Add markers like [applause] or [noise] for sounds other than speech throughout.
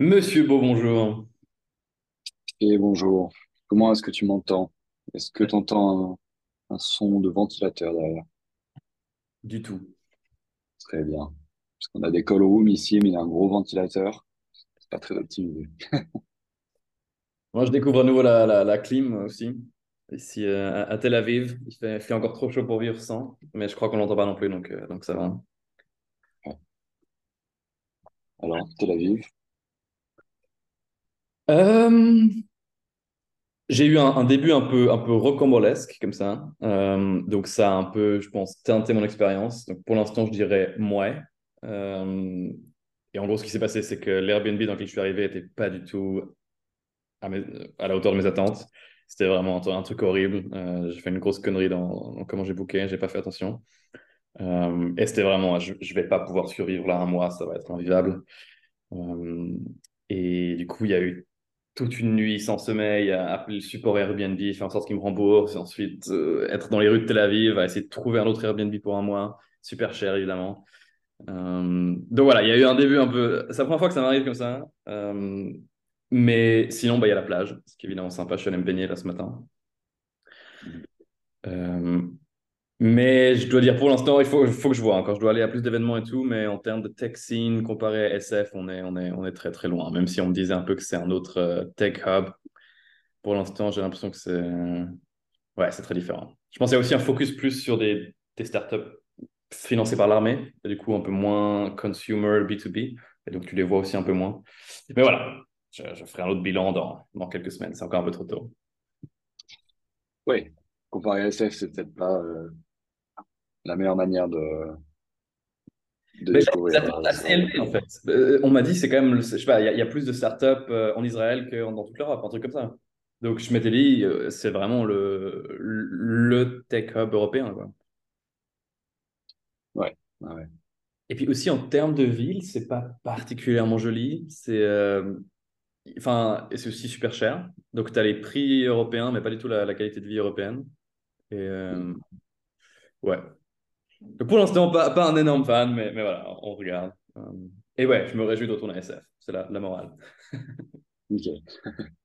Monsieur Beau, bonjour. Et bonjour, comment est-ce que tu m'entends? Est-ce que tu entends un, un son de ventilateur derrière? Du tout. Très bien. Parce qu'on a des call rooms ici, mais il y a un gros ventilateur. C'est pas très optimisé. [laughs] Moi, je découvre à nouveau la, la, la clim aussi. Ici euh, à Tel Aviv, il fait, fait encore trop chaud pour vivre sans, mais je crois qu'on l'entend pas non plus, donc, euh, donc ça va. Alors, Tel Aviv, Euh, j'ai eu un, début un peu, un peu rocambolesque comme ça. Euh, donc ça a un peu, je pense, teinté mon expérience. Donc pour l'instant, je dirais ouais. Euh, et en gros, ce qui s'est passé, c'est que l'Airbnb dans lequel je suis arrivé n'était pas du tout à, la hauteur de mes attentes. C'était vraiment un, truc horrible. J'ai fait une grosse connerie dans, comment j'ai booké, j'ai pas fait attention. Et c'était vraiment, je, je vais pas pouvoir survivre là un mois, ça va être invivable. Et du coup, il y a eu toute une nuit sans sommeil appeler le support Airbnb, faire en sorte qu'ils me remboursent, et ensuite euh, être dans les rues de Tel Aviv, essayer de trouver un autre Airbnb pour un mois, super cher évidemment. Euh, donc voilà, il y a eu un début un peu. C'est la première fois que ça m'arrive comme ça. Euh, mais sinon, bah, il y a la plage, ce qui est évidemment sympa. Je suis allé me baigner là ce matin. Mais je dois dire, pour l'instant, il faut, faut que je vois encore. Je dois aller à plus d'événements et tout, mais en termes de tech scene, comparé à SF, on est, on est, on est très très loin. Même si on me disait un peu que c'est un autre euh, tech hub, pour l'instant, j'ai l'impression que c'est ouais, c'est très différent. Je pense qu'il y a aussi un focus plus sur des, startups financées par l'armée, du coup un peu moins consumer B2B, et donc tu les vois aussi un peu moins. Mais voilà, je, je ferai un autre bilan dans, dans quelques semaines, c'est encore un peu trop tôt. oui. Comparé à SF, c'est peut-être pas euh, la meilleure manière de, de Mais des euh, assez élevées en fait. Euh, on m'a dit c'est quand même, je sais pas, il y, a- il y a plus de startups euh, en Israël que dans toute l'Europe, un truc comme ça. Donc je m'étais dit, c'est vraiment le, le tech hub européen, quoi. Ouais. Et puis aussi en termes de ville, c'est pas particulièrement joli. C'est euh, enfin, et c'est aussi super cher. Donc tu as les prix européens, mais pas du tout la, la qualité de vie européenne. Et Mm. euh, ouais. Donc pour l'instant, pas, pas un énorme fan, mais, mais voilà, on regarde. Euh, et ouais, je me réjouis de retourner à SF. C'est la, la morale. [laughs] Nickel. [laughs]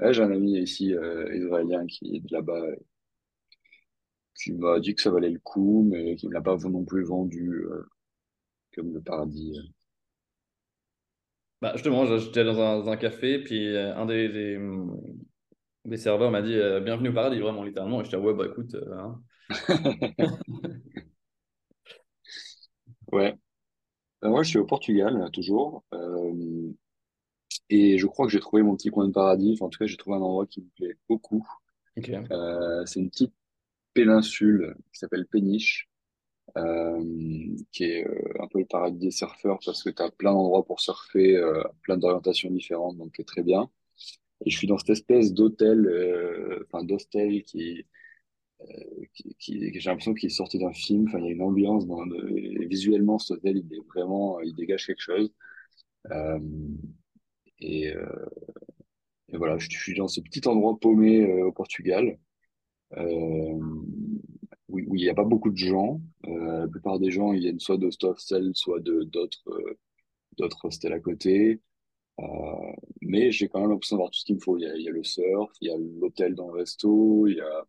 Ouais, j'ai un ami ici, euh, israélien, qui est de là-bas, qui m'a dit que ça valait le coup, mais qui ne l'a pas non plus vendu euh, comme le paradis. euh. Bah, justement, j'étais dans un, dans un café, puis un des, des, des serveurs m'a dit Bienvenue au paradis, vraiment, littéralement. Et j'étais Ouais, bah écoute. hein. [laughs] Ouais. Euh, moi, je suis au Portugal, là, toujours. Euh, et je crois que j'ai trouvé mon petit coin de paradis. Enfin, en tout cas, j'ai trouvé un endroit qui me plaît beaucoup. Ok. Euh, c'est une petite péninsule qui s'appelle Péniche, euh, qui est euh, un peu le paradis des surfeurs parce que tu as plein d'endroits pour surfer, euh, plein d'orientations différentes, donc c'est très bien. Et je suis dans cette espèce d'hôtel, euh, enfin d'hostel qui, j'ai l'impression qu'il est sorti d'un film. Il y a une ambiance visuellement, cet hôtel, il dégage quelque chose. Euh, et, euh, et voilà, je suis dans ce petit endroit paumé euh, au Portugal, où, il n'y a pas beaucoup de gens. La plupart des gens, ils viennent soit de hostel, soit de d'autres d'autres hostels à côté. Mais j'ai quand même l'impression d'avoir tout ce qu'il me faut. Il y a, il y a le surf, il y a l'hôtel dans le resto, il y a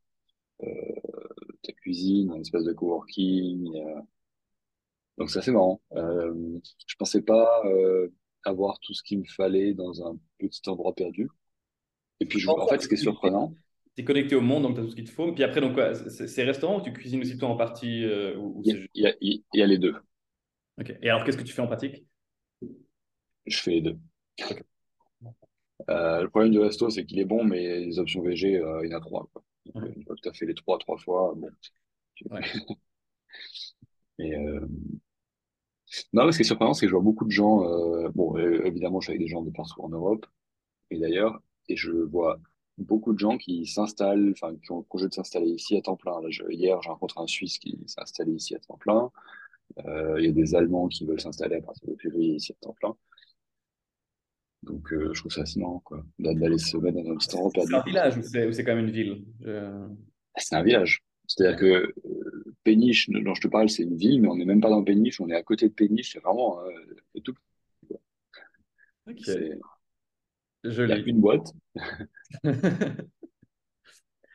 ta cuisine, un espace de coworking. a- Donc c'est assez marrant. Euh, je pensais pas euh, avoir tout ce qu'il me fallait dans un petit endroit perdu. Et puis, je, en fait, ce qui est surprenant, Tu es connecté au monde, donc tu as tout ce qu'il te faut. Puis après, donc, c'est c'est restaurant ou tu cuisines aussi toi en partie euh, ou, il y c'est a, il y les deux. Ok. Et alors, qu'est-ce que tu fais en pratique? Je fais les deux. Euh, le problème du resto, c'est qu'il est bon, mais les options VG, euh, il y en a trois, quoi. Donc, euh, une fois que tu as fait les trois, trois fois, bon. tu- Ouais. [laughs] Et, euh, Non, ce qui est surprenant, c'est que je vois beaucoup de gens, euh, bon, évidemment, je suis avec des gens de partout en Europe, et d'ailleurs, et je vois beaucoup de gens qui s'installent, enfin, qui ont le projet de s'installer ici à temps plein. Là, je- hier, j'ai rencontré un Suisse qui s'est installé ici à temps plein. Euh, il y a des Allemands qui veulent s'installer à partir de février ici à temps plein. Donc, euh, je trouve ça assez marrant, quoi, d'a- d'aller se mettre dans un petit endroit C'est un village ou c'est quand même une ville? Je- C'est un village. C'est-à-dire que euh, Péniche, dont je te parle, c'est une ville, mais on n'est même pas dans Péniche, on est à côté de Péniche, c'est vraiment euh, c'est tout. Ok. C'est- Il y a Joli. une boîte [laughs]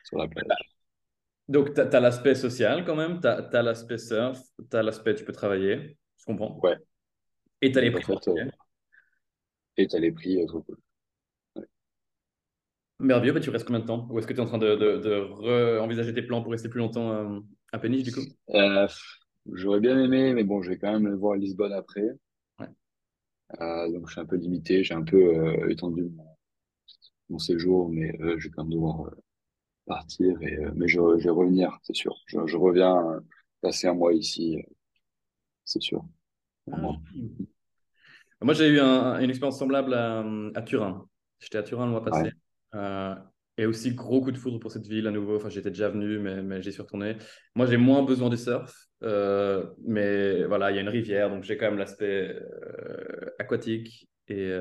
sur la plage. Donc, tu as, l'aspect social quand même, tu as, l'aspect surf, tu as l'aspect tu peux travailler, je comprends. Ouais. Et tu as les prix. Et t'as les prix, euh, trop cool. Merveilleux, mais tu restes combien de temps? Ou est-ce que tu es en train de, de, de re-envisager tes plans pour rester plus longtemps euh, à Péniche du coup? Euh, j'aurais bien aimé, mais bon, je vais quand même voir Lisbonne après. Euh, donc, je suis un peu limité. J'ai un peu euh, étendu mon, mon séjour, mais euh, je vais quand même devoir partir. Et, mais je, je vais revenir, c'est sûr. Je, je reviens passer un mois ici, c'est sûr. Ah. Moi, j'ai eu un- une expérience semblable à, à Turin. J'étais à Turin le mois passé. Ouais. Euh, et aussi, gros coup de foudre pour cette ville à nouveau. Enfin, j'étais déjà venu, mais, mais j'y suis retourné. Moi, j'ai moins besoin du surf. euh, mais voilà, il y a une rivière, donc j'ai quand même l'aspect euh, aquatique. Et,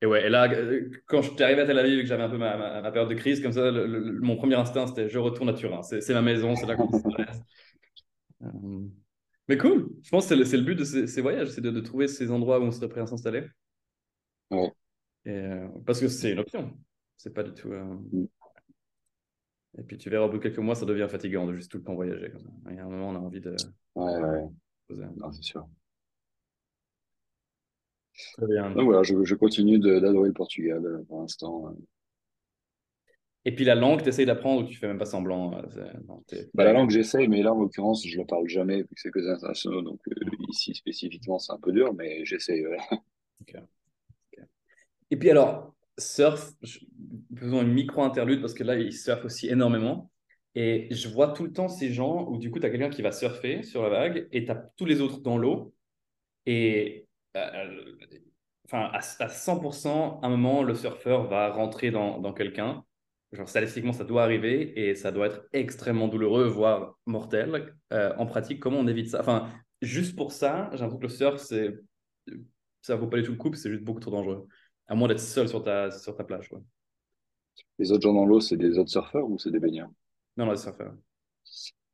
et ouais, et là, quand je suis arrivé à Tel Aviv et que j'avais un peu ma, ma- ma période de crise, comme ça, le- le- mon premier instinct, c'était je retourne à Turin. C'est ma maison, c'est là reste. [laughs] Euh, Mais cool, je pense que c'est le, le but de ces, ces voyages, c'est de, de trouver ces endroits où on serait prêt à s'installer. Ouais. Et, euh, parce que c'est une option. C'est pas du tout. euh. Et puis tu verras, au bout de quelques mois, ça devient fatigant de juste tout le temps voyager. comme ça. Il y a un moment, on a envie de Ouais, ouais, poser. non, c'est sûr. Très bien. Donc voilà, je, je continue d'adorer le Portugal euh, pour l'instant. Et puis la langue, tu essayes d'apprendre ou tu fais même pas semblant. euh, non, Bah, la langue, j'essaye, mais là, en l'occurrence, je la parle jamais, vu que c'est que des internationaux. Donc, euh, ici, spécifiquement, c'est un peu dur, mais j'essaye. Et puis alors, surf, je- faisons une micro-interlude parce que là, ils surfent aussi énormément. Et je vois tout le temps ces gens où du coup, tu as quelqu'un qui va surfer sur la vague et tu as tous les autres dans l'eau. Et euh, enfin, à, à 100%, à un moment, le surfeur va rentrer dans, dans quelqu'un. Genre, statistiquement, ça doit arriver et ça doit être extrêmement douloureux, voire mortel. Euh, en pratique, comment on évite ça? Enfin, juste pour ça, j'ai l'impression que le surf, c'est, ça vaut pas du tout le coup, c'est juste beaucoup trop dangereux. À moins d'être seul sur ta, sur ta plage. Quoi. Les autres gens dans l'eau, c'est des autres surfeurs ou c'est des baigneurs? Non, non, les surfeurs.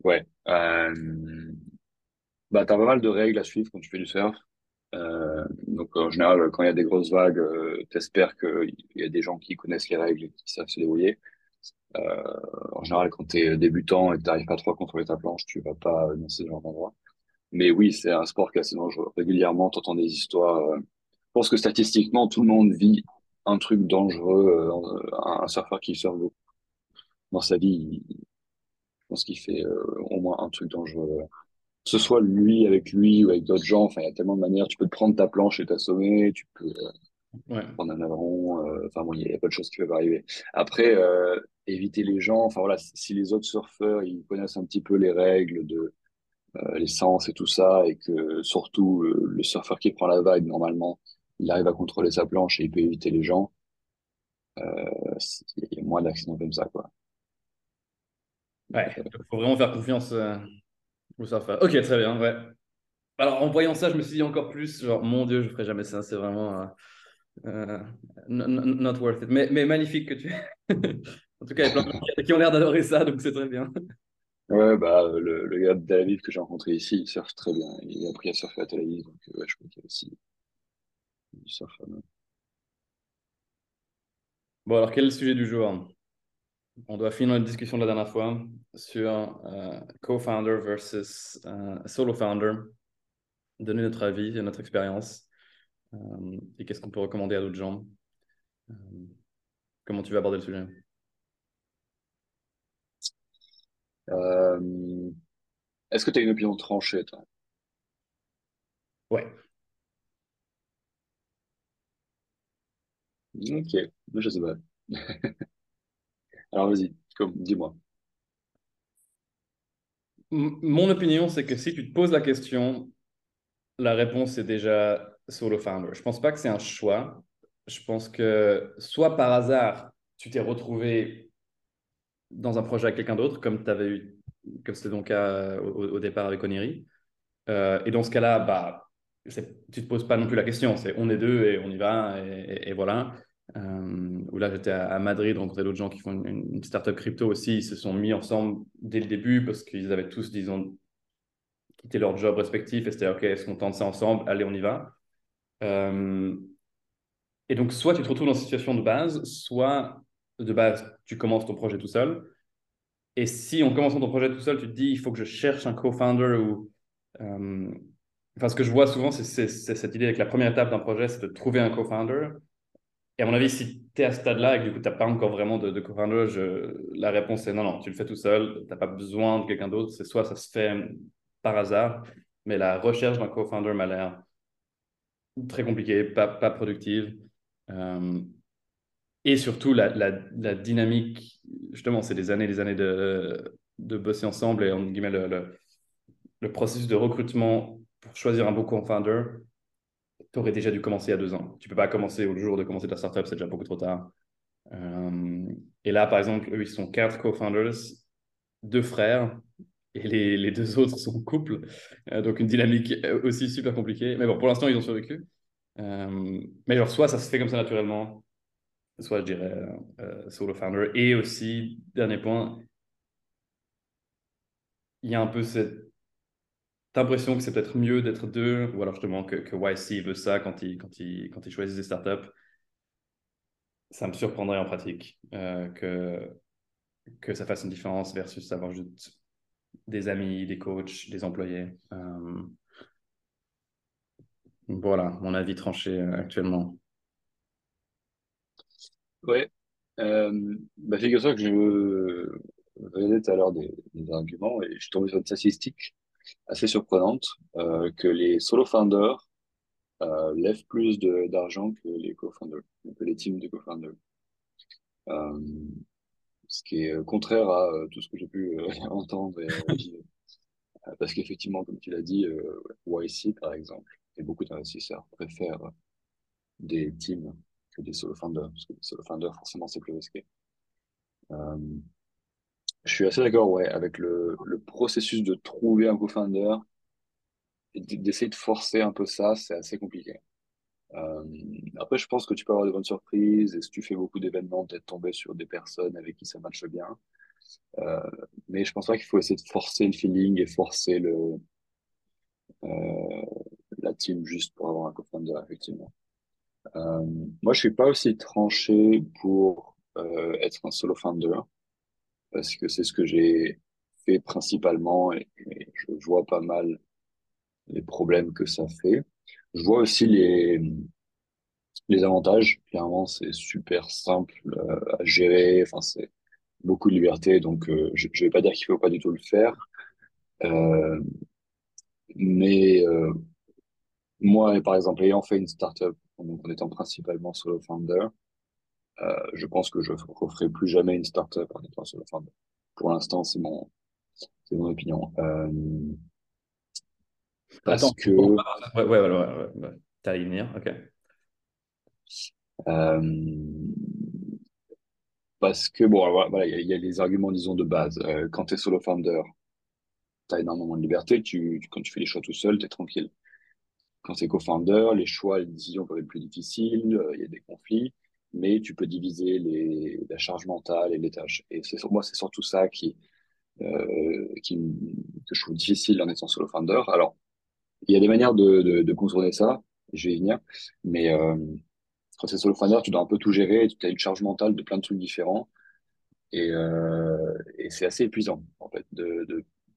Ouais. Euh, bah, t'as pas mal de règles à suivre quand tu fais du surf. Euh, donc, en général, quand il y a des grosses vagues, euh, t'espères qu'il y a des gens qui connaissent les règles et qui savent se débrouiller. Euh, en général, quand t'es débutant et que t'arrives pas trop à contrôler ta planche, tu vas pas dans ce genre d'endroit. Mais oui, c'est un sport qui est assez dangereux. Régulièrement, t'entends des histoires. euh, je pense que statistiquement, tout le monde vit un truc dangereux. euh, un, surfeur qui surfe dans sa vie, je pense qu'il fait au moins un truc dangereux. Que ce soit lui avec lui ou avec d'autres gens. Enfin, il y a tellement de manières. Tu peux te prendre ta planche et t'assommer. Tu peux euh, Ouais. prendre un aileron. euh, enfin, bon, il y a pas de choses qui peuvent arriver. Après, euh, éviter les gens. Enfin, voilà, si les autres surfeurs, ils connaissent un petit peu les règles de l'essence et tout ça, et que surtout le surfeur qui prend la vague, normalement, il arrive à contrôler sa planche et il peut éviter les gens, il y a moins d'accidents comme ça, quoi. Ouais. Il faut vraiment faire confiance surfeur. Ok, très bien. Ouais. Alors, en voyant ça, je me suis dit encore plus, genre, mon Dieu, je ferai jamais ça. C'est vraiment euh, euh, not worth it. Mais, mais magnifique que tu. [laughs] en tout cas, il y a plein de gens qui- ont l'air d'adorer ça, donc c'est très bien. Ouais, bah, le, le gars de Tel Aviv que j'ai rencontré ici, il surfe très bien. Il a appris à surfer à Tel Aviv, donc euh, ouais, je crois qu'il y a aussi du surf. Bon, alors, quel est le sujet du jour? On doit finir notre discussion de la dernière fois sur euh, co-founder versus euh, solo founder. Donner notre avis et notre expérience. Euh, et qu'est-ce qu'on peut recommander à d'autres gens? Comment tu vas aborder le sujet? Est-ce que tu as une opinion tranchée, toi? Ouais. Ok, je sais pas. [laughs] Alors vas-y, dis-moi. Mon opinion, c'est que si tu te poses la question, la réponse est déjà solo founder. Je pense pas que c'est un choix. Je pense que soit par hasard, tu t'es retrouvé dans un projet avec quelqu'un d'autre, comme tu eu, comme c'était ton cas euh, au, départ avec Oniri. Euh, et dans ce cas-là, bah, tu te poses pas non plus la question. C'est on est deux et on y va et voilà. Euh, où là, j'étais à, Madrid, rencontrer d'autres gens qui font une, startup crypto aussi. Ils se sont mis ensemble dès le début parce qu'ils avaient tous, disons, quitté leur job respectif et c'était OK, est-ce qu'on tente ça ensemble? Allez, on y va. Euh, Et donc, soit tu te retrouves dans une situation de base, soit de base, tu commences ton projet tout seul. Et si en commençant ton projet tout seul, tu te dis, il faut que je cherche un co-founder ou... Euh, enfin, ce que je vois souvent, c'est cette idée avec la première étape d'un projet, c'est de trouver un co-founder. Et à mon avis, si tu es à ce stade-là et que du coup, tu n'as pas encore vraiment de, de co-founder, la réponse est non, non, tu le fais tout seul, tu n'as pas besoin de quelqu'un d'autre. C'est soit ça se fait par hasard, mais la recherche d'un co-founder m'a l'air très compliquée, pas, productive. Euh, et surtout, la, dynamique, justement, c'est des années des années de, bosser ensemble et, en guillemets, le, le, processus de recrutement pour choisir un bon co-founder, tu aurais déjà dû commencer il y a deux ans. Tu peux pas commencer au jour de commencer ta startup, c'est déjà beaucoup trop tard. Euh, et là, par exemple, eux, ils sont quatre co-founders, deux frères, et les, les, deux autres sont couple. Euh, donc, une dynamique aussi super compliquée. Mais bon, pour l'instant, ils ont survécu. Euh, mais genre, soit ça se fait comme ça naturellement, soit je dirais euh, solo founder. Et aussi, dernier point, il y a un peu cette impression que c'est peut-être mieux d'être deux, ou alors justement que, que YC veut ça quand il, quand il, quand il choisit des startups? Ça me surprendrait en pratique euh, que, que ça fasse une différence versus avoir juste des amis, des coachs, des employés. Euh, voilà, mon avis tranché actuellement. Ouais. Euh, bah, figure-toi que je venais tout à l'heure des, des arguments et je suis tombé sur une statistique assez surprenante euh, que les solo founders euh, lèvent plus d'argent que les co-founders, que les teams de co-founders. Euh, ce qui est contraire à tout ce que j'ai pu [laughs] entendre et euh, parce qu'effectivement, comme tu l'as dit, YC par exemple, et beaucoup d'investisseurs préfèrent des teams des solo founders, parce que les solo founders, forcément, c'est plus risqué. Euh, je suis assez d'accord, ouais, avec le, processus de trouver un co-founder d'essayer de forcer un peu ça, c'est assez compliqué. Euh, après, je pense que tu peux avoir de bonnes surprises et si tu fais beaucoup d'événements, peut-être tomber sur des personnes avec qui ça marche bien. Euh, mais je pense pas qu'il faut essayer de forcer le feeling et forcer le, euh, la team juste pour avoir un co-founder, effectivement. Moi, je suis pas aussi tranché pour être un solo founder parce que c'est ce que j'ai fait principalement et, je vois pas mal les problèmes que ça fait. Je vois aussi les les avantages. Clairement, c'est super simple euh, à gérer. Enfin, c'est beaucoup de liberté, donc euh, je, je vais pas dire qu'il faut pas du tout le faire. Euh, mais moi, par exemple, ayant fait une startup en étant principalement solo founder, je pense que je ne referai plus jamais une startup en étant solo founder. Pour l'instant, c'est mon, c'est mon opinion. Euh, parce Attends, que. Ouais, ouais, ouais, ouais, ouais. Y venir, ok. Euh, parce que, bon, voilà, il y, a les arguments, disons, de base. Euh, quand tu es solo founder, tu as énormément de liberté. Tu, quand tu fais les choix tout seul, tu es tranquille. Quand c'est co-founder, les choix, les décisions peuvent être plus difficiles, euh, il y a des conflits, mais tu peux diviser la charge mentale et les tâches. Et c'est moi, c'est surtout ça qui, euh, que je trouve difficile en étant solo founder. Alors, il y a des manières de, contourner ça, je vais y venir, mais euh, quand c'est solo founder, tu dois un peu tout gérer, tu as une charge mentale de plein de trucs différents, et, euh, c'est assez épuisant, en fait.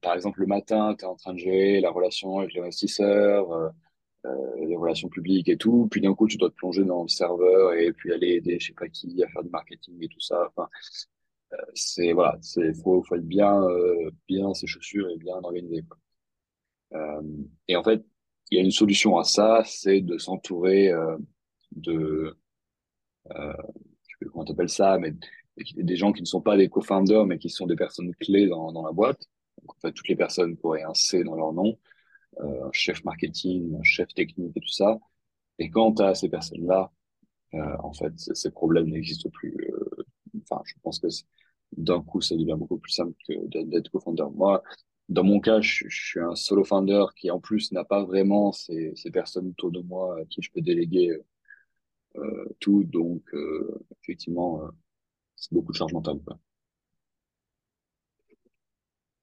Par exemple, le matin, tu es en train de gérer la relation avec l'investisseur, euh, les relations publiques et tout. Puis d'un coup, tu dois te plonger dans le serveur et puis aller aider, je sais pas qui, à faire du marketing et tout ça. Enfin, euh, c'est voilà, c'est faut, faut être bien, euh, bien ses chaussures et bien organisé. Euh, et en fait, il y a une solution à ça, c'est de s'entourer euh, de, euh, je sais pas comment t'appelles ça, mais des gens qui ne sont pas des co-founders, mais qui sont des personnes clés dans, dans la boîte. Donc, en fait, toutes les personnes pourraient un C dans leur nom euh, chef marketing, chef technique et tout ça. Et quand tu as ces personnes-là, euh, en fait, ces problèmes n'existent plus. Euh, enfin, je pense que d'un coup, ça devient beaucoup plus simple que d'être co-founder. Moi, dans mon cas, je, suis un solo founder qui, en plus, n'a pas vraiment ces, ces personnes autour de moi à qui je peux déléguer euh, tout. Donc, euh, effectivement, euh, c'est beaucoup de charge mentale. Quoi.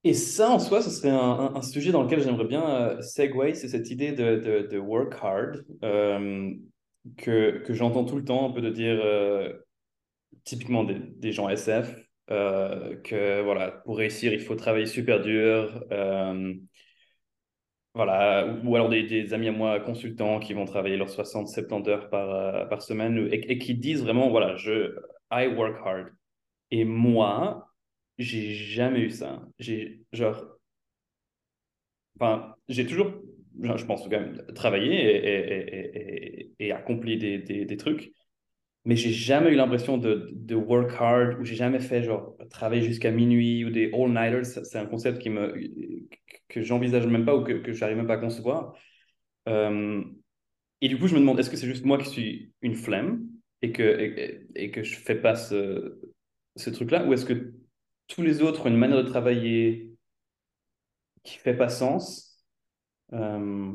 Et ça, en soi, ce serait un, sujet dans lequel j'aimerais bien euh, c'est cette idée de, de, work hard. Euh, que, que j'entends tout le temps, un peu de dire, euh, typiquement des, gens SF, euh, que voilà, pour réussir, il faut travailler super dur. voilà, ou, alors des, amis à moi consultants qui vont travailler leurs 60-70 heures par, par semaine et, et qui disent vraiment, voilà, je, I work hard. Et moi, j'ai jamais eu ça. J'ai, genre, enfin, j'ai toujours, je pense quand même, travaillé et, et, et, et, accompli des, des, trucs, mais j'ai jamais eu l'impression de, de work hard ou j'ai jamais fait genre travailler jusqu'à minuit ou des all-nighters. C'est un concept qui me, que j'envisage même pas ou que, que j'arrive même pas à concevoir. Euh, et du coup, je me demande, est-ce que c'est juste moi qui suis une flemme et que, et que je fais pas ce, ce truc-là ou est-ce que tous les autres ont une manière de travailler qui fait pas sens? Euh,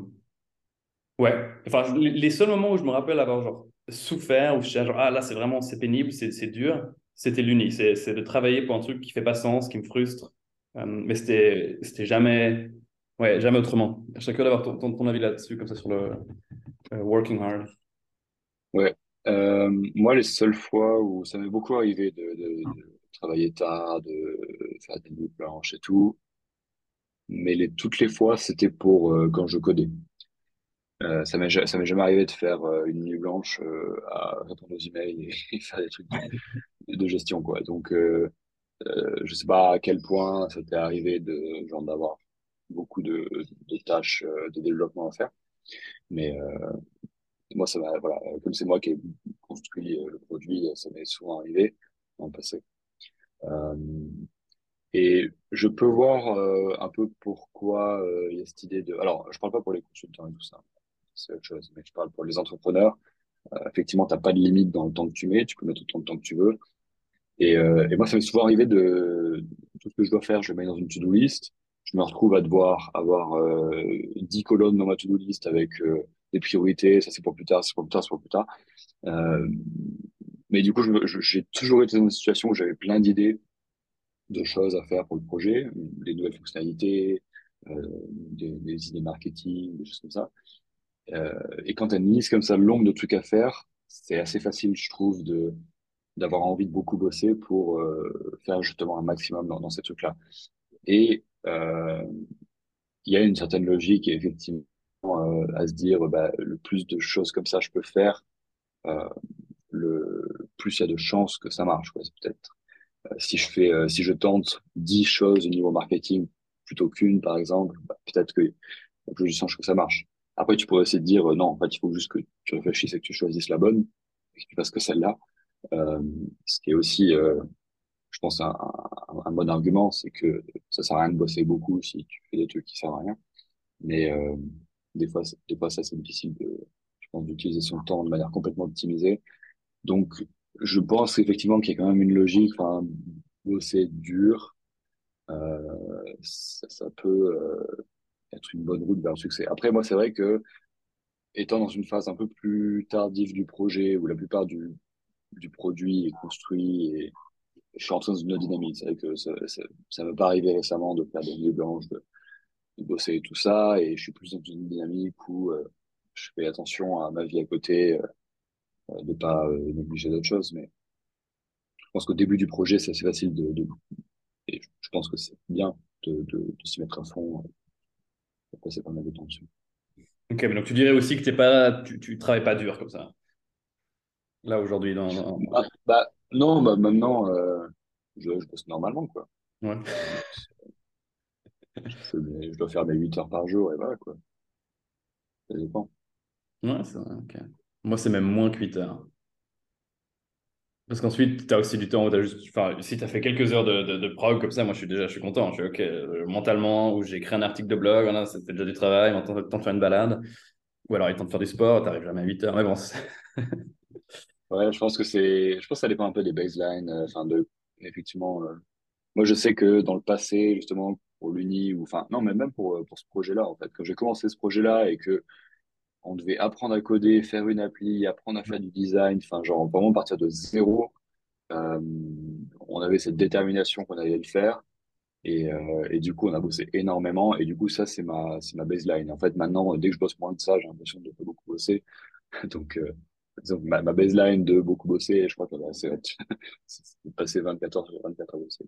Ouais, enfin, les seuls moments où je me rappelle avoir genre souffert, où je suis genre, ah là, c'est vraiment, c'est pénible, c'est dur, c'était l'uni. C'est de travailler pour un truc qui fait pas sens, qui me frustre. Euh, mais c'était jamais, ouais, jamais autrement. Je d'avoir ton, ton, avis là-dessus, comme ça, sur le euh, working hard. Ouais. Moi, les seules fois où ça m'est beaucoup arrivé de travailler tard, de faire des nuits blanches et tout, mais les, toutes les fois, c'était pour euh, quand je codais. Euh, ça m'est, jamais arrivé de faire euh, une nuit blanche euh, à répondre aux emails et, [laughs] et faire des trucs de, de gestion, quoi. Donc, je sais pas à quel point ça t'est arrivé de genre d'avoir beaucoup de, de tâches de développement à faire, mais moi, ça m'a, voilà, comme c'est moi qui ai construit le produit, ça m'est souvent arrivé le passé. Euh, et je peux voir euh, un peu pourquoi euh, il y a cette idée de. Alors, je parle pas pour les consultants et tout ça, c'est autre chose, mais je parle pour les entrepreneurs. Effectivement, t'as pas de limite dans le temps que tu mets, tu peux mettre autant de temps que tu veux. Et, moi, ça m'est souvent arrivé de tout ce que je dois faire, je le mets dans une to-do list. Je me retrouve à devoir avoir euh, 10 colonnes dans ma to-do list avec des priorités. Ça, c'est pour plus tard, c'est pour plus tard, c'est pour plus tard. Mais du coup, j'ai toujours été dans une situation où j'avais plein d'idées de choses à faire pour le projet, des nouvelles fonctionnalités, euh, des, idées marketing, des choses comme ça. Euh, et quand tu as une liste comme ça longue de trucs à faire, c'est assez facile, je trouve, de d'avoir envie de beaucoup bosser pour euh, faire justement un maximum dans, dans ces trucs-là. Et il y a une certaine logique, effectivement, à se dire, bah, le plus de choses comme ça je peux faire, plus il y a de chances que ça marche, peut-être euh, si je fais, euh, si je tente 10 choses au niveau marketing plutôt qu'une, par exemple, bah, peut-être que plus de que ça marche. Après, tu pourrais essayer de dire, euh, non, en fait, il faut juste que tu réfléchisses et que tu choisisses la bonne, et que tu fasses que celle-là. Euh, ce qui est aussi, euh, je pense, un, un, un bon argument, c'est que ça sert à rien de bosser beaucoup si tu fais des trucs qui servent à rien. Mais des fois, des fois, ça, c'est difficile de, d'utiliser son temps de manière complètement optimisée. Donc, je pense effectivement qu'il y a quand même une logique, enfin, bosser dur, euh, ça, ça peut euh, être une bonne route vers le succès. Après, moi, c'est vrai que étant dans une phase un peu plus tardive du projet, où la plupart du, du produit est construit et je suis entré dans une dynamique. C'est vrai que ça, ça, ça m'est pas arrivé récemment de faire des nuits blanches, de, de bosser et tout ça, et je suis plus dans une dynamique où euh, je fais attention à ma vie à côté, euh, de pas euh, négliger d'autres choses, mais je pense qu'au début du projet, c'est assez facile de, de et je pense que c'est bien de, de, de s'y mettre à fond, euh, de passer pas mal de temps dessus. Ok, mais donc tu dirais aussi que t'es pas, tu, tu travailles pas dur comme ça, là aujourd'hui dans, dans- Ah, bah, non, bah, maintenant, euh, je, je bosse normalement, quoi. Ouais. Euh, je, fais mes- je dois faire mes 8 heures par jour, et voilà, quoi. Ça dépend. Ouais, c'est vrai, ok. Moi, c'est même moins que 8 heures. Parce qu'ensuite, tu as aussi du temps où tu as juste. Enfin, si tu as fait quelques heures de, de, prog comme ça, moi, je suis déjà je suis content. Je suis OK. euh, mentalement, ou j'ai écrit un article de blog, voilà, c'était déjà du travail, maintenant, de faire une balade. Ou alors, il est temps de faire du sport, tu jamais à 8 heures. Mais bon, [laughs] Ouais, je pense que c'est, je pense que ça dépend un peu des baselines, euh, enfin, de, effectivement, euh, moi, je sais que dans le passé, justement, pour l'Uni, ou, enfin, non, mais même pour, euh, pour ce projet-là, en fait, quand j'ai commencé ce projet-là et que on devait apprendre à coder, faire une appli, apprendre à faire du design, enfin, genre, vraiment partir de zéro, euh, on avait cette détermination qu'on allait le faire. Et, euh, et du coup, on a bossé énormément. Et du coup, ça, c'est ma, c'est ma baseline. En fait, maintenant, dès que je bosse moins de ça, j'ai l'impression de pas beaucoup bosser. [laughs] Donc, euh, ma, ma baseline de beaucoup bosser, je crois qu'elle est assez [laughs] c'est passé 24 heures sur 24 heures bosser.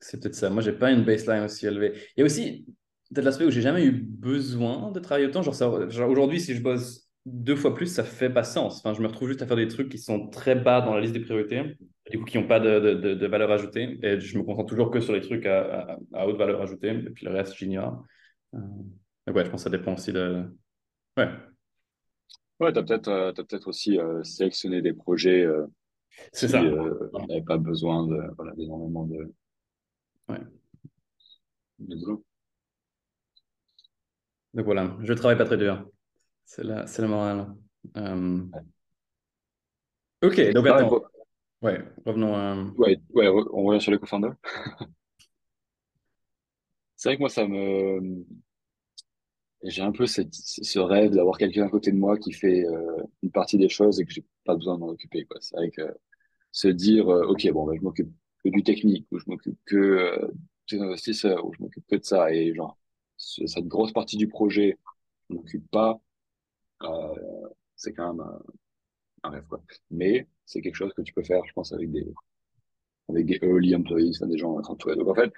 C'est peut-être ça. Moi, j'ai pas une baseline aussi élevée. Il y a aussi peut-être l'aspect où j'ai jamais eu besoin de travailler autant. Genre, genre, aujourd'hui, si je bosse deux fois plus, ça fait pas sens. Enfin, je me retrouve juste à faire des trucs qui sont très bas dans la liste des priorités, du coup, qui n'ont pas de, de, valeur ajoutée. Et je me concentre toujours que sur les trucs à, à- à haute valeur ajoutée, et puis le reste, j'ignore. Euh, ouais, je pense que ça dépend aussi de. Ouais, Ouais, t'as peut-être, euh, peut-être aussi euh, sélectionné des projets euh, c'est ça. euh, n'avaient pas besoin de, voilà, d'énormément de, Ouais. de boulot. Donc voilà, je travaille pas très dur. C'est la, c'est le moral. Euh. Ok, donc Ah, attends. bon, Ouais, revenons à. ouais, ouais, re- on revient sur les co-founders. [laughs] C'est vrai que moi, ça me, j'ai un peu cette, ce rêve d'avoir quelqu'un à côté de moi qui fait euh, une partie des choses et que j'ai pas besoin de m'en occuper, quoi. C'est vrai que se dire, euh, OK, bon, bah, je m'occupe que du technique, ou je m'occupe que euh, des investisseurs, ou je m'occupe que de ça, et genre, cette grosse partie du projet, je m'occupe pas, euh, c'est quand même un, rêve, quoi. Mais c'est quelque chose que tu peux faire, je pense, avec des, avec des early employees, enfin, des gens à t'entourer. Donc, en fait,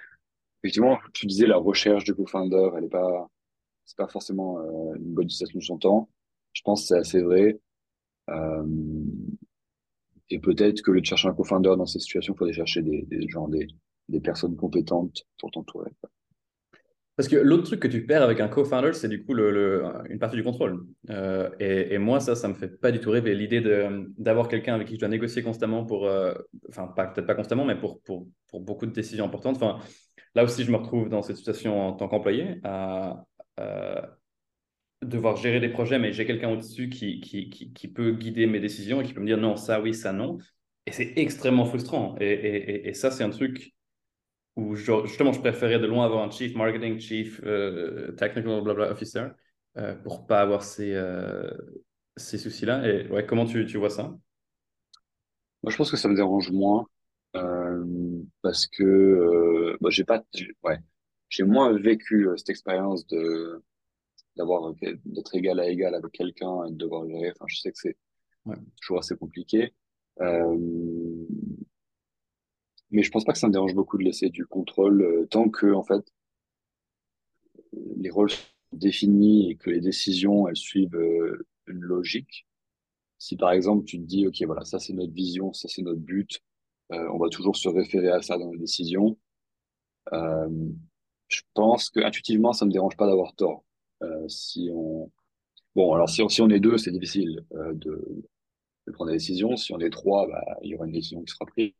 effectivement, tu disais la recherche du co-founder, elle est pas, c'est pas forcément euh, une bonne utilisation de son temps. Je pense que c'est assez vrai. Euh, et peut-être que le chercher un co-founder dans ces situations, il faudrait chercher des, genre des, des personnes compétentes pour t'entourer. Parce que l'autre truc que tu perds avec un co-founder, c'est du coup une partie du contrôle. Euh, et, moi, ça, ça me fait pas du tout rêver. L'idée d'avoir quelqu'un avec qui je dois négocier constamment pour, euh, enfin, peut-être pas constamment, mais pour, beaucoup de décisions importantes. Enfin, là aussi, je me retrouve dans cette situation en tant qu'employé, à, devoir gérer des projets, mais j'ai quelqu'un au-dessus qui, peut guider mes décisions et qui peut me dire non, ça oui, ça non. Et c'est extrêmement frustrant. Et ça, c'est un truc où je- justement je préférais de loin avoir un chief marketing, chief euh, technical blabla officer euh, pour pas avoir ces, euh, ces soucis-là. Et ouais, comment tu, tu vois ça? Moi, je pense que ça me dérange moins euh, parce que euh, bah, j'ai pas, ouais, j'ai moins vécu cette expérience de d'avoir d'être égal à égal avec quelqu'un et de devoir gérer. Enfin, je sais que c'est Ouais. toujours assez compliqué. Euh, mais je pense pas que ça me dérange beaucoup de laisser du contrôle euh, tant que en fait les rôles sont définis et que les décisions elles suivent euh, une logique. Si par exemple tu te dis ok voilà ça c'est notre vision, ça c'est notre but, euh, on va toujours se référer à ça dans les décisions. Euh, je pense que intuitivement ça me dérange pas d'avoir tort. Euh, si on bon alors si on, si on est deux c'est difficile euh, de, de prendre des décisions. Si on est trois bah il y aura une décision qui sera prise.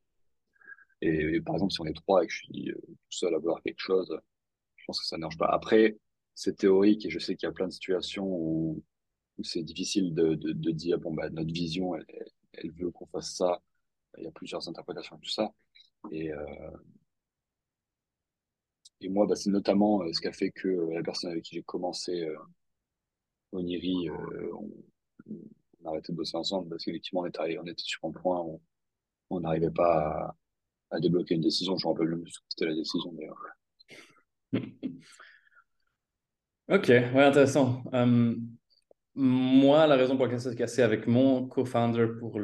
Et, et par exemple si on est trois et que je suis euh, tout seul à vouloir quelque chose Je pense que ça ne dérange pas. Après, c'est théorique et je sais qu'il y a plein de situations où, c'est difficile de, de, dire, bon, bah, notre vision, elle, elle, veut qu'on fasse ça. Il y a plusieurs interprétations de tout ça. Et, euh, et moi, bah, c'est notamment euh, ce qui a fait que la personne avec qui j'ai commencé Oniri, on, on a arrêté de bosser ensemble parce qu'effectivement, on on était sur un point où on n'arrivait pas à, à débloquer une décision. Je me rappelle que c'était la décision d'ailleurs. [laughs] Ok, ouais, intéressant. Euh, moi, la raison pour laquelle ça s'est cassé avec mon co-founder pour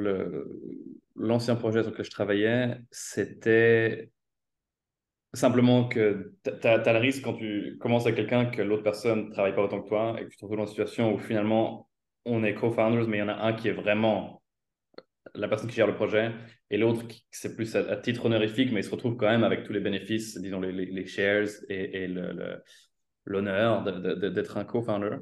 l'ancien projet sur lequel je travaillais, c'était simplement que tu as, le risque quand tu commences avec quelqu'un que l'autre personne ne travaille pas autant que toi et que tu te retrouves dans une situation où finalement on est co-founders, mais il y en a un qui est vraiment la personne qui gère le projet et l'autre qui c'est plus à, titre honorifique, mais il se retrouve quand même avec tous les bénéfices, disons les, les, shares et, et l'honneur d'être un co-founder.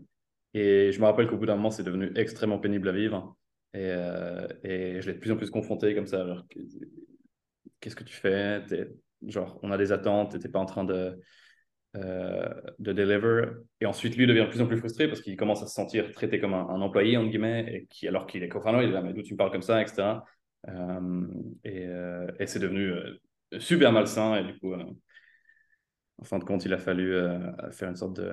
Et je me rappelle qu'au bout d'un moment, c'est devenu extrêmement pénible à vivre. Et, euh, et je l'ai de plus en plus confronté comme ça. Qu'est-ce que tu fais? Genre, on a des attentes, tu n'es pas en train de, de deliver. Et ensuite, lui devient de plus en plus frustré parce qu'il commence à se sentir traité comme un, un employé, entre guillemets, et qui, alors qu'il est co-founder, il est là, mais d'où tu me parles comme ça, etc. Euh, et, euh, et c'est devenu euh, super malsain. Et du coup, euh, en fin de compte, il a fallu euh, faire une sorte de.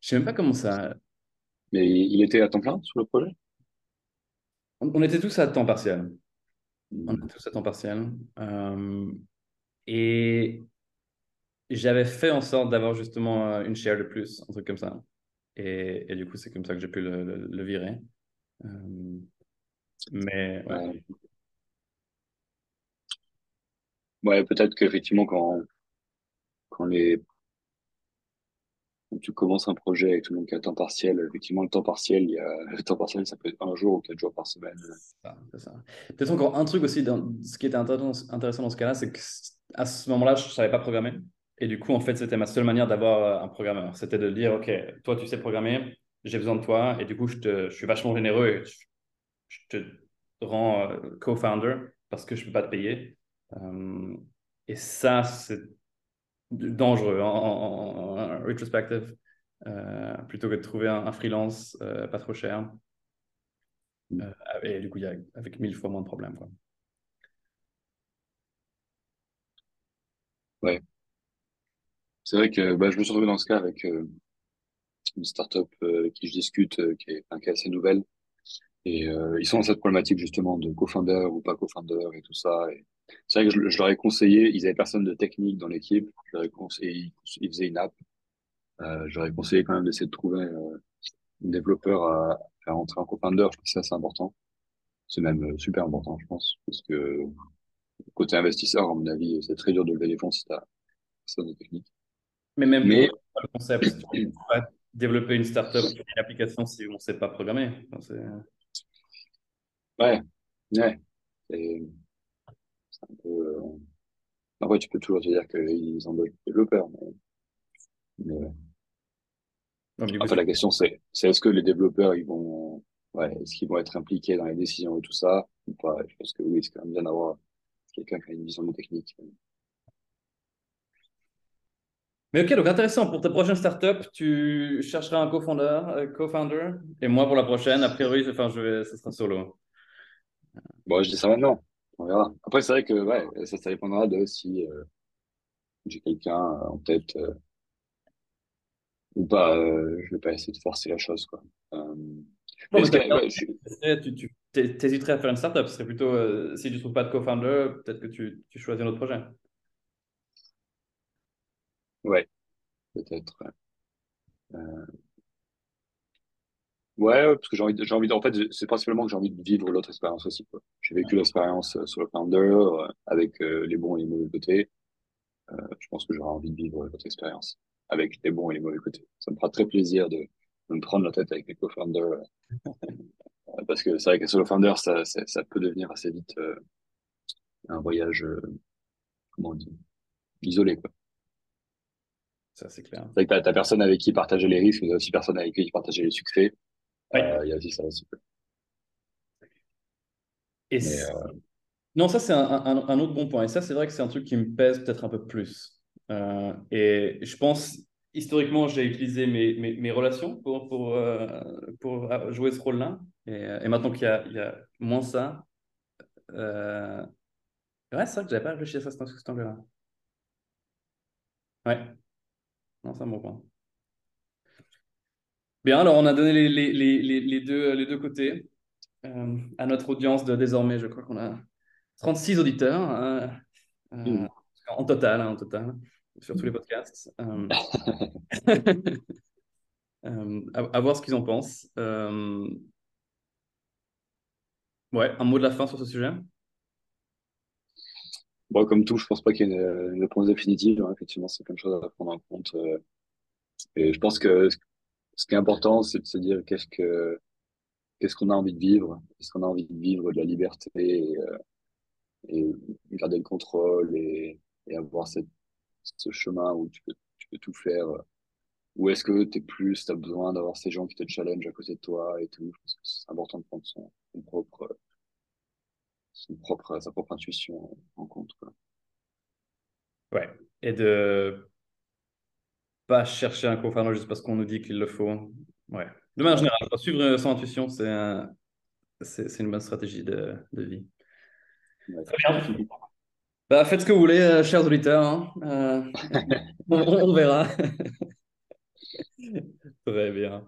Je sais même pas comment ça. Mais il était à temps plein sur le projet? On, on était tous à temps partiel. On Hmm. était tous à temps partiel. Euh, et j'avais fait en sorte d'avoir justement euh, une share de plus, un truc comme ça. Et, et du coup, c'est comme ça que j'ai pu le, le, le virer. mais ouais. Ouais, peut-être qu'effectivement, quand, quand les, quand tu commences un projet avec tout le monde qui a temps partiel, effectivement, le temps partiel, il y a, [laughs] le temps partiel, ça peut être un jour ou quatre jours par semaine. Peut-être encore un truc aussi, dans, ce qui était intéressant, dans ce cas-là, c'est qu'à ce moment-là, je ne savais pas programmer. Et du coup, en fait, c'était ma seule manière d'avoir euh, un programmeur. C'était de dire, OK, toi, tu sais programmer, j'ai besoin de toi. Et du coup, je, te, je suis vachement généreux et je, te rends euh, co-founder parce que je ne peux pas te payer. Euh, et ça, c'est dangereux en, en, retrospective, euh, plutôt que de trouver un, freelance euh, pas trop cher. Mm. et du coup, il y a avec mille fois moins de problèmes. Quoi. Ouais. C'est vrai que bah, je me suis retrouvé dans ce cas avec une startup qui je discute, qui est, qui est assez nouvelle. Et ils sont dans cette problématique justement de co-founder ou pas co-founder et tout ça. C'est vrai que je, leur ai conseillé, ils avaient personne de technique dans l'équipe, je leur ai conseillé, ils, faisaient une app. Euh, je leur ai conseillé quand même d'essayer de trouver euh, un développeur à faire entrer en co-founder. Je pense que c'est important. C'est même euh, super important, je pense, parce que côté investisseur, à mon avis, c'est très dur de lever les fonds si tu as personne de technique. Mais même Mais... pour le concept, [clears throat] pas développer une startup, une application si on ne sait pas programmer. Enfin, ouais, ouais. Et un peu. Euh... En vrai, tu peux toujours te dire qu'ils embauchent des développeurs, mais. mais... en fait, la question, c'est est-ce que les développeurs, ils vont. Ouais, est-ce qu'ils vont être impliqués dans les décisions et tout ça ou pas? Je pense que oui, c'est quand même bien d'avoir quelqu'un qui a une vision technique. Mais ok, donc intéressant. Pour ta prochaine startup, tu chercheras un co-founder, euh, co-founder? Et moi, pour la prochaine, a priori, enfin, je vais, ce sera solo. Bon, je dis ça maintenant. On verra. Après, c'est vrai que ouais, ça, ça dépendra de si euh, j'ai quelqu'un en tête euh, ou pas. Euh, je vais pas essayer de forcer la chose. Quoi. tu, hésiterais à faire une startup. Ce serait plutôt, si tu ne trouves pas de co-founder, peut-être que tu, tu, choisis un autre projet. Ouais, peut-être. Ouais, parce que j'ai envie, j'ai envie de, en fait, c'est principalement que j'ai envie de vivre l'autre expérience aussi. J'ai vécu l'expérience euh, sur le Founder euh, avec euh, les bons et les mauvais côtés. Euh, je pense que j'aurai envie de vivre l'autre expérience avec les bons et les mauvais côtés. Ça me fera très plaisir de, de me prendre la tête avec les co-founders. [laughs] parce que c'est vrai sur le Founder, ça, ça, ça, peut devenir assez vite un voyage, comment on dit, isolé, quoi. Ça, c'est clair. C'est que t'as, personne avec qui partager les risques, mais aussi personne avec qui partager les succès. Euh, il y a aussi ça aussi. Et euh, Non, ça c'est un, un, autre bon point. Et ça, c'est vrai que c'est un truc qui me pèse peut-être un peu plus. Euh, et je pense, historiquement, j'ai utilisé mes, mes, mes, relations pour, pour, pour jouer ce rôle-là. Et, et, maintenant qu'il y, y, a moins ça, ouais, c'est vrai que j'avais pas réfléchi à ça, cet angle-là. Ouais, non, un bon point. Bien, alors on a donné les, les, les, les deux, les deux côtés euh, à notre audience de désormais, je crois qu'on a 36 auditeurs hein, euh, mmh. en total, hein, en total, sur tous les podcasts. Euh, [laughs] à, voir ce qu'ils en pensent. ouais, un mot de la fin sur ce sujet? Bon, comme tout, je pense pas qu'il y ait une, une réponse définitive. Hein. Effectivement, c'est plein de choses à prendre en compte. et je pense que ce qui est important, c'est de se dire qu'est-ce que qu'est-ce qu'on a envie de vivre, est-ce qu'on a envie de vivre de la liberté et, euh, et garder le contrôle et, et avoir cette, ce chemin où tu peux, tu peux tout faire. Ou est-ce que tu es plus, tu as besoin d'avoir ces gens qui te challenge à côté de toi et tout? Je pense que c'est important de prendre son, son propre, son propre, sa propre intuition en compte. Quoi. Ouais. Et de pas chercher un co juste parce qu'on nous dit qu'il le faut. Ouais. De manière générale, suivre son intuition, c'est c'est une bonne stratégie de, de vie. Très bien. Bah, faites ce que vous voulez, euh, chers auditeurs. Hein. Euh, [laughs] on, on, verra. [laughs] Très bien.